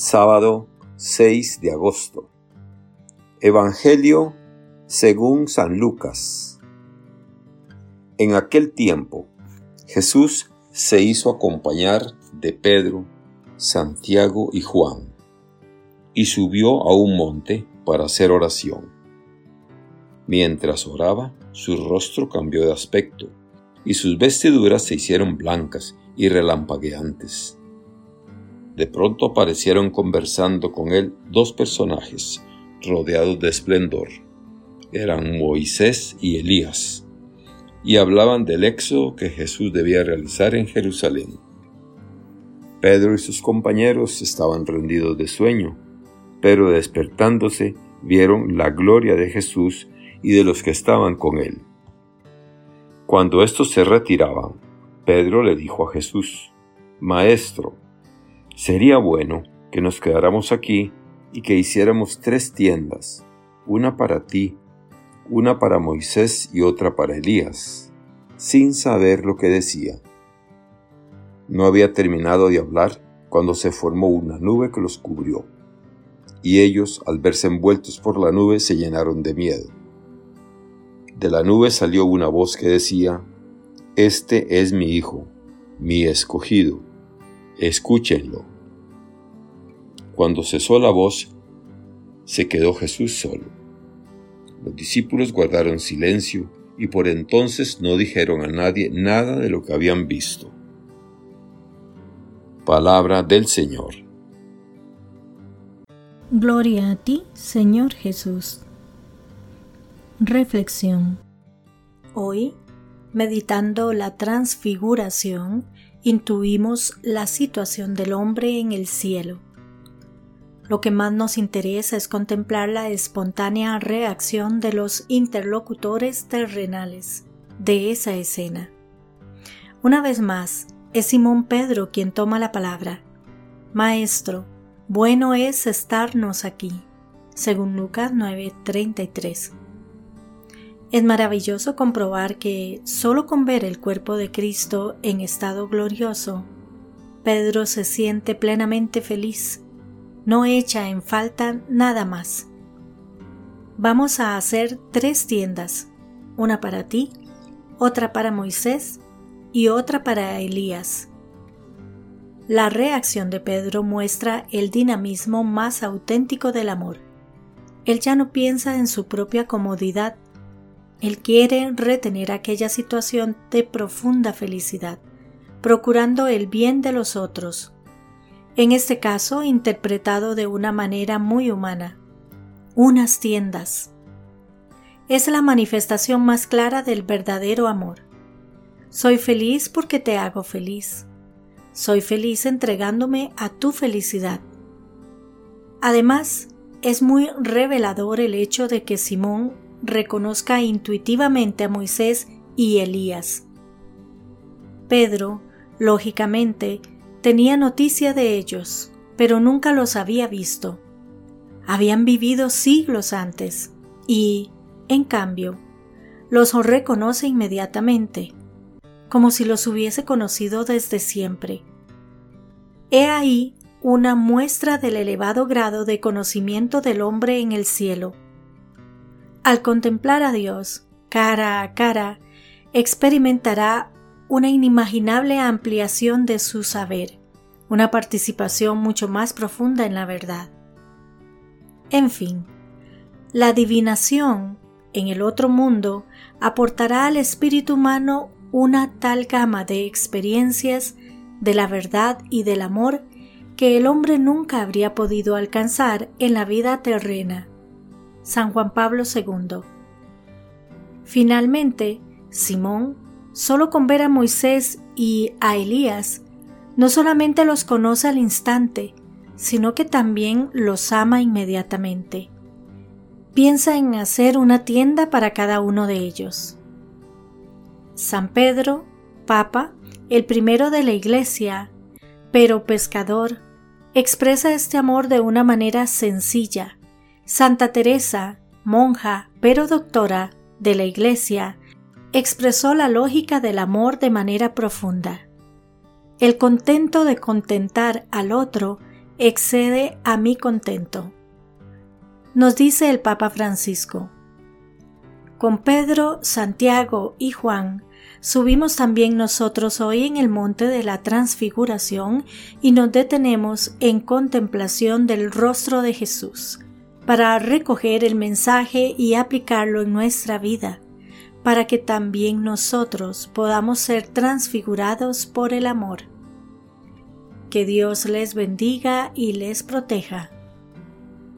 Sábado 6 de agosto. Evangelio según San Lucas. En aquel tiempo, Jesús se hizo acompañar de Pedro, Santiago y Juan, y subió a un monte para hacer oración. Mientras oraba, su rostro cambió de aspecto, y sus vestiduras se hicieron blancas y relampagueantes de pronto aparecieron conversando con él dos personajes rodeados de esplendor. Eran Moisés y Elías, y hablaban del éxodo que Jesús debía realizar en Jerusalén. Pedro y sus compañeros estaban rendidos de sueño, pero despertándose vieron la gloria de Jesús y de los que estaban con él. Cuando estos se retiraban, Pedro le dijo a Jesús, Maestro, Sería bueno que nos quedáramos aquí y que hiciéramos tres tiendas, una para ti, una para Moisés y otra para Elías, sin saber lo que decía. No había terminado de hablar cuando se formó una nube que los cubrió, y ellos, al verse envueltos por la nube, se llenaron de miedo. De la nube salió una voz que decía, Este es mi Hijo, mi escogido escúchenlo. Cuando cesó la voz, se quedó Jesús solo. Los discípulos guardaron silencio y por entonces no dijeron a nadie nada de lo que habían visto. Palabra del Señor. Gloria a ti, Señor Jesús. Reflexión. Hoy, meditando la transfiguración, intuimos la situación del hombre en el cielo. Lo que más nos interesa es contemplar la espontánea reacción de los interlocutores terrenales de esa escena. Una vez más, es Simón Pedro quien toma la palabra. Maestro, bueno es estarnos aquí, según Lucas 9:33. Es maravilloso comprobar que solo con ver el cuerpo de Cristo en estado glorioso, Pedro se siente plenamente feliz, no echa en falta nada más. Vamos a hacer tres tiendas, una para ti, otra para Moisés y otra para Elías. La reacción de Pedro muestra el dinamismo más auténtico del amor. Él ya no piensa en su propia comodidad, él quiere retener aquella situación de profunda felicidad, procurando el bien de los otros. En este caso, interpretado de una manera muy humana. Unas tiendas. Es la manifestación más clara del verdadero amor. Soy feliz porque te hago feliz. Soy feliz entregándome a tu felicidad. Además, es muy revelador el hecho de que Simón reconozca intuitivamente a Moisés y Elías. Pedro, lógicamente, tenía noticia de ellos, pero nunca los había visto. Habían vivido siglos antes y, en cambio, los reconoce inmediatamente, como si los hubiese conocido desde siempre. He ahí una muestra del elevado grado de conocimiento del hombre en el cielo al contemplar a Dios cara a cara, experimentará una inimaginable ampliación de su saber, una participación mucho más profunda en la verdad. En fin, la adivinación en el otro mundo aportará al espíritu humano una tal gama de experiencias de la verdad y del amor que el hombre nunca habría podido alcanzar en la vida terrena. San Juan Pablo II. Finalmente, Simón, solo con ver a Moisés y a Elías, no solamente los conoce al instante, sino que también los ama inmediatamente. Piensa en hacer una tienda para cada uno de ellos. San Pedro, Papa, el primero de la Iglesia, pero pescador, expresa este amor de una manera sencilla, Santa Teresa, monja pero doctora de la Iglesia, expresó la lógica del amor de manera profunda. El contento de contentar al otro excede a mi contento. Nos dice el Papa Francisco. Con Pedro, Santiago y Juan subimos también nosotros hoy en el monte de la transfiguración y nos detenemos en contemplación del rostro de Jesús, para recoger el mensaje y aplicarlo en nuestra vida, para que también nosotros podamos ser transfigurados por el amor. Que Dios les bendiga y les proteja.